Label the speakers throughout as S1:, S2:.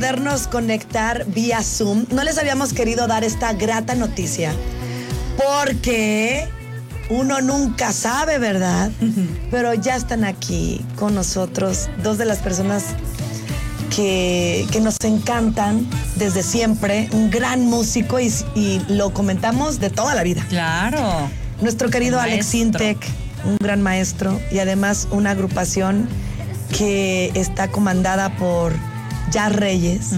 S1: podernos conectar vía Zoom. No les habíamos querido dar esta grata noticia porque uno nunca sabe, ¿verdad? Pero ya están aquí con nosotros dos de las personas que, que nos encantan desde siempre, un gran músico y, y lo comentamos de toda la vida.
S2: Claro.
S1: Nuestro querido Alex. Intec, un gran maestro y además una agrupación que está comandada por Jazz Reyes,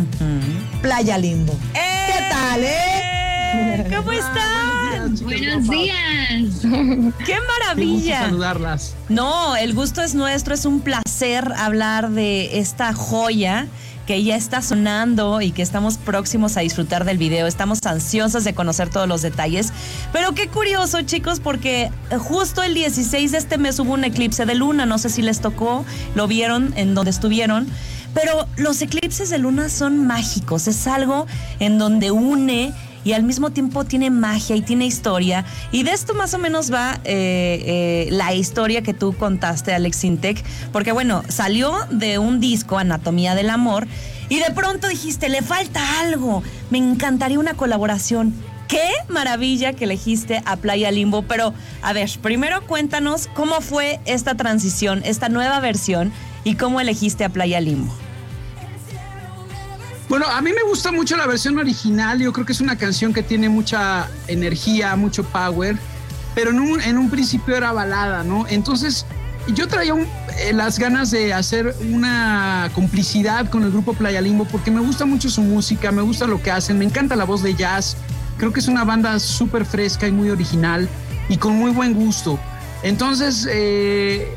S1: Playa Limbo. ¿Qué tal, eh?
S2: ¿Cómo están?
S3: Buenos días.
S2: ¡Qué
S4: Qué gusto
S2: maravilla!
S4: saludarlas.
S2: No, el gusto es nuestro, es un placer hablar de esta joya que ya está sonando y que estamos próximos a disfrutar del video. Estamos ansiosos de conocer todos los detalles. Pero qué curioso, chicos, porque justo el 16 de este mes hubo un eclipse de luna. No sé si les tocó, lo vieron en donde estuvieron. Pero los eclipses de luna son mágicos. Es algo en donde une y al mismo tiempo tiene magia y tiene historia. Y de esto más o menos va eh, eh, la historia que tú contaste, Alex Intec, porque bueno, salió de un disco, Anatomía del Amor, y de pronto dijiste, le falta algo, me encantaría una colaboración. Qué maravilla que elegiste a Playa Limbo, pero a ver, primero cuéntanos cómo fue esta transición, esta nueva versión y cómo elegiste a Playa Limbo.
S4: Bueno, a mí me gusta mucho la versión original. Yo creo que es una canción que tiene mucha energía, mucho power, pero en un, en un principio era balada, ¿no? Entonces yo traía un- eh, las ganas de hacer una complicidad con el grupo Playa Limbo porque me gusta mucho su música, me gusta lo que hacen, me encanta la voz de jazz. Creo que es una banda súper fresca y muy original y con muy buen gusto. Entonces, eh,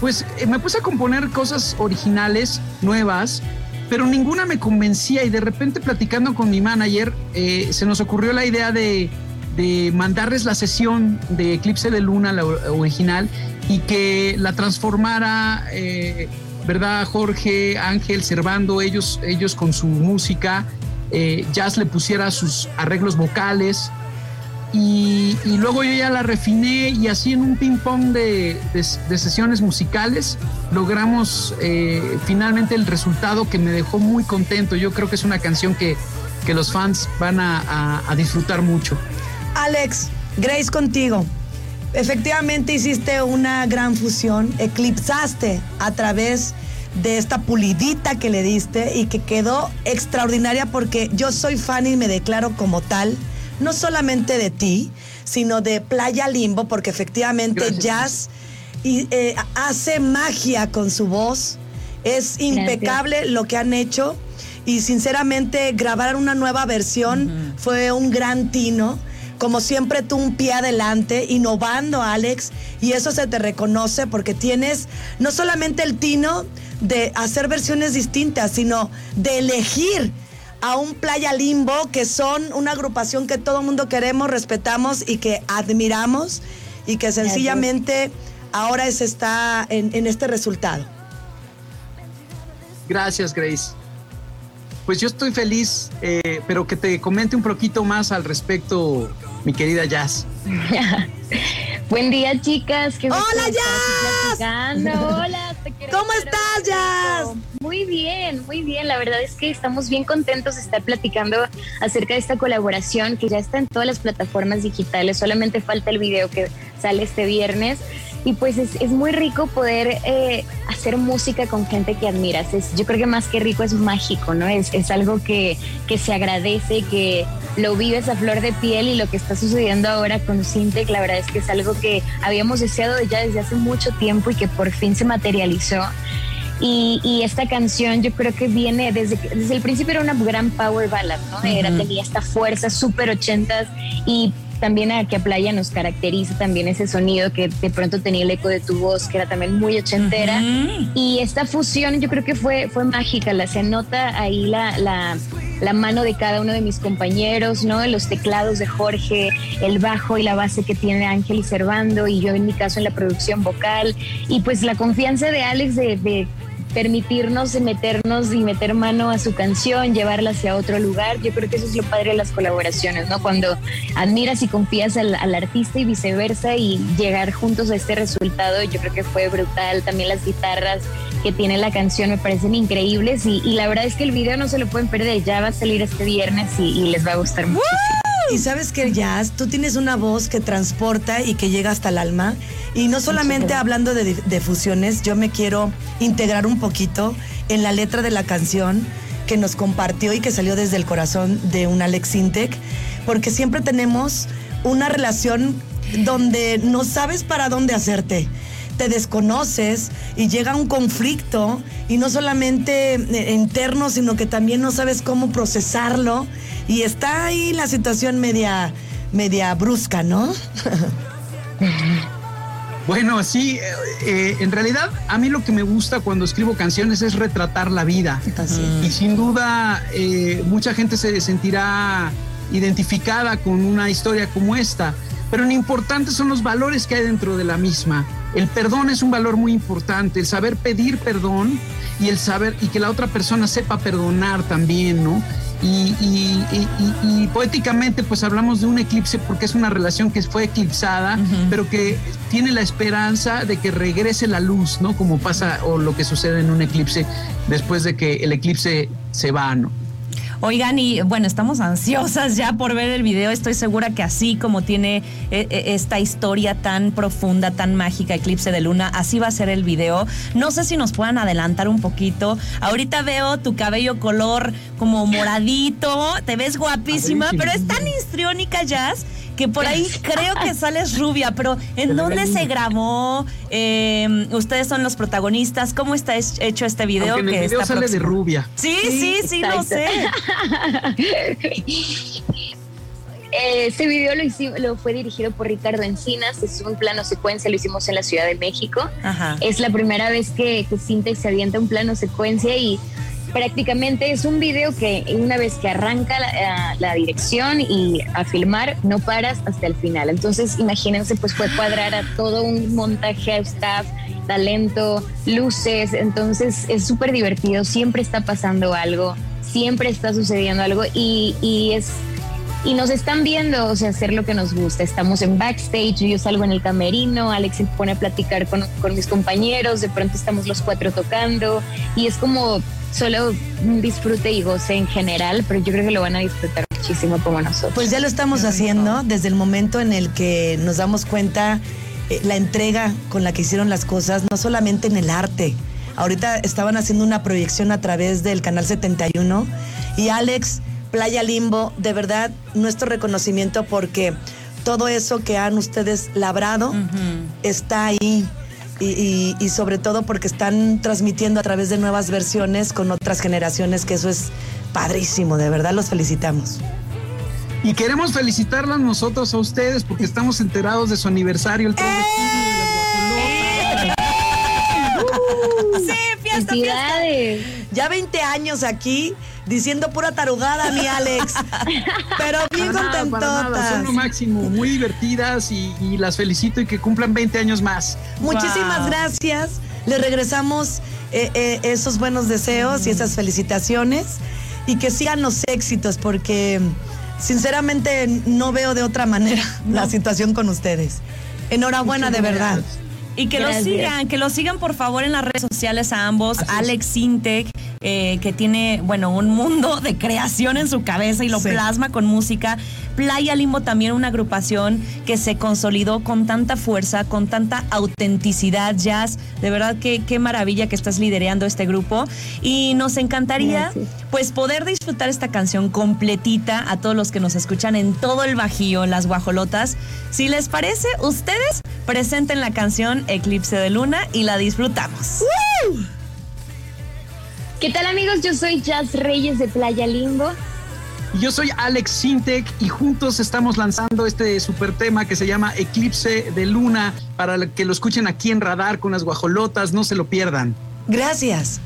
S4: pues eh, me puse a componer cosas originales, nuevas, pero ninguna me convencía y de repente platicando con mi manager eh, se nos ocurrió la idea de, de mandarles la sesión de Eclipse de Luna, la original, y que la transformara, eh, ¿verdad? Jorge, Ángel, Servando, ellos, ellos con su música, eh, Jazz le pusiera sus arreglos vocales. Y, luego yo ya la refiné y así en un ping pong de, sesiones musicales logramos eh, finalmente el resultado que me dejó muy contento. Yo creo que es una canción que, que los fans van a- a disfrutar mucho.
S1: Alex, Grace contigo. Efectivamente hiciste una gran fusión, eclipsaste a través de esta pulidita que le diste y que quedó extraordinaria porque yo soy fan y me declaro como tal, no solamente de ti, sino de Playa Limbo, porque efectivamente
S4: Gracias.
S1: Jazz y, eh, hace magia con su voz. Es impecable lo que han hecho y sinceramente grabar una nueva versión fue un gran tino. Como siempre tú un pie adelante, innovando Alex, y eso se te reconoce porque tienes no solamente el tino de hacer versiones distintas, sino de elegir a un Playa Limbo, que son una agrupación que todo el mundo queremos, respetamos y que admiramos, y que sencillamente ahora se está en, en este resultado.
S4: Gracias, Grace. Pues yo estoy feliz, eh, pero que te comente un poquito más al respecto, mi querida Jazz.
S3: Buen día, chicas. Qué
S1: ¡Hola, Jazz!
S3: Hola, te quiero
S1: ¿Cómo estás, Jazz?
S3: Muy bien, muy bien. La verdad es que estamos bien contentos de estar platicando acerca de esta colaboración que ya está en todas las plataformas digitales. Solamente falta el video que sale este viernes. Y pues es, muy rico poder eh, hacer música con gente que admiras. Yo creo que más que rico es mágico, ¿no? Es, es algo que, que se agradece, que lo vives a flor de piel y lo que está sucediendo ahora con Sintec, la verdad es que es algo que habíamos deseado ya desde hace mucho tiempo y que por fin se materializó. Y, y esta canción yo creo que viene desde, que- desde el principio era una gran power ballad, ¿no? Era, tenía esta fuerza súper ochentas y también aquí a Playa nos caracteriza también ese sonido que de pronto tenía el eco de tu voz, que era también muy ochentera.
S2: Ujú.
S3: Y esta fusión yo creo que fue, fue mágica, la, se nota ahí la, la, la mano de cada uno de mis compañeros, ¿no? Los teclados de Jorge, el bajo y la base que tiene Ángel y Servando, y yo en mi caso en la producción vocal, y pues la confianza de Alex de, de permitirnos meternos y meter mano a su canción, llevarla hacia otro lugar. Yo creo que eso es lo padre de las colaboraciones, ¿no? Cuando admiras y confías al, artista y viceversa y llegar juntos a este resultado, yo creo que fue brutal. También las guitarras que tiene la canción me parecen increíbles y, la verdad es que el video no se lo pueden perder, ya va a salir este viernes y, les va a gustar mucho.
S1: Y sabes que Jazz, tú tienes una voz que transporta y que llega hasta el alma. Y no solamente hablando de, de, fusiones, yo me quiero integrar un poquito en la letra de la canción que nos compartió y que salió desde el corazón de un Alex Intec, porque siempre tenemos una relación donde no sabes para dónde hacerte. Te desconoces y llega un conflicto y no solamente eh, interno, sino que también no sabes cómo procesarlo y está ahí la situación media, media brusca, ¿no?
S4: Bueno, sí, eh, eh, en realidad a mí lo que me gusta cuando escribo canciones es retratar la vida. Y sin duda mucha gente se sentirá identificada con una historia como esta, pero lo importante son los valores que hay dentro de la misma. El perdón es un valor muy importante, el saber pedir perdón y el saber y que la otra persona sepa perdonar también, ¿no? Y, poéticamente pues hablamos de un eclipse porque es una relación que fue eclipsada, pero que tiene la esperanza de que regrese la luz, ¿no? Como pasa o lo que sucede en un eclipse después de que el eclipse se va, ¿no?
S2: Oigan, y bueno, estamos ansiosas ya por ver el video. Estoy segura que así como tiene eh, eh, esta historia tan profunda, tan mágica, Eclipse de Luna, así va a ser el video. No sé si nos puedan adelantar un poquito. Ahorita veo tu cabello color como moradito, te ves guapísima, pero es tan histriónica, Jazz que por ahí creo que sales rubia, pero ¿en dónde se grabó? Eh, ustedes son los protagonistas. ¿Cómo está hecho este video?
S4: Aunque
S2: que
S4: el video sale de rubia.
S2: Sí, sí, sí, lo sé.
S3: Este video lo, hicimos, lo fue dirigido por Ricardo Encinas, es un plano secuencia, lo hicimos en la Ciudad de México. Es la primera vez que, que Sintex se avienta un plano secuencia y prácticamente es un video que una vez que arranca la, dirección y a filmar, no paras hasta el final. Entonces, imagínense, pues fue cuadrar a todo un montaje, staff, talento, luces. Entonces, es súper divertido. Siempre está pasando algo, siempre está sucediendo algo y, y es y nos están viendo, o sea, hacer lo que nos gusta. Estamos en backstage, yo salgo en el camerino, Alex se pone a platicar con, con, mis compañeros, de pronto estamos los cuatro tocando y es como solo disfrute y goce en general, pero yo creo que lo van a disfrutar muchísimo como nosotros.
S1: Pues ya lo estamos haciendo desde el momento en el que nos damos cuenta eh, la entrega con la que hicieron las cosas, no solamente en el arte. Ahorita estaban haciendo una proyección a través del canal 71 y Alex, Playa Limbo, de verdad, nuestro reconocimiento porque todo eso que han ustedes labrado está ahí y, sobre todo porque están transmitiendo a través de nuevas versiones con otras generaciones, que eso es padrísimo, de verdad los felicitamos.
S4: Y queremos felicitarlas nosotros a ustedes porque estamos enterados de su aniversario el 3 de
S1: junio. Sí, fiesta, fiesta. Ya 20 años aquí diciendo pura tarugada, mi Alex. Pero bien contentotas.
S4: Son lo máximo, muy divertidas y, las felicito y que cumplan 20 años más.
S1: Muchísimas gracias. Le regresamos eh, eh, esos buenos deseos y esas felicitaciones y que sigan los éxitos porque sinceramente no veo de otra manera la situación con ustedes. Enhorabuena de verdad.
S2: Y que lo sigan, que lo sigan por favor en las redes sociales a ambos, Alex Sintec eh, que tiene, bueno, un mundo de creación en su cabeza y lo plasma con música. Playa Limbo también una agrupación que se consolidó con tanta fuerza, con tanta autenticidad, jazz. De verdad que qué maravilla que estás liderando este grupo. Y nos encantaría pues poder disfrutar esta canción completita a todos los que nos escuchan en todo el Bajío, las guajolotas. Si les parece, ustedes presenten la canción Eclipse de Luna y la disfrutamos.
S3: ¿Qué tal amigos? Yo soy Jazz Reyes de Playa Limbo.
S4: Yo soy Alex Sintec y juntos estamos lanzando este super tema que se llama Eclipse de Luna para que lo escuchen aquí en Radar con las guajolotas, no se lo pierdan.
S1: Gracias.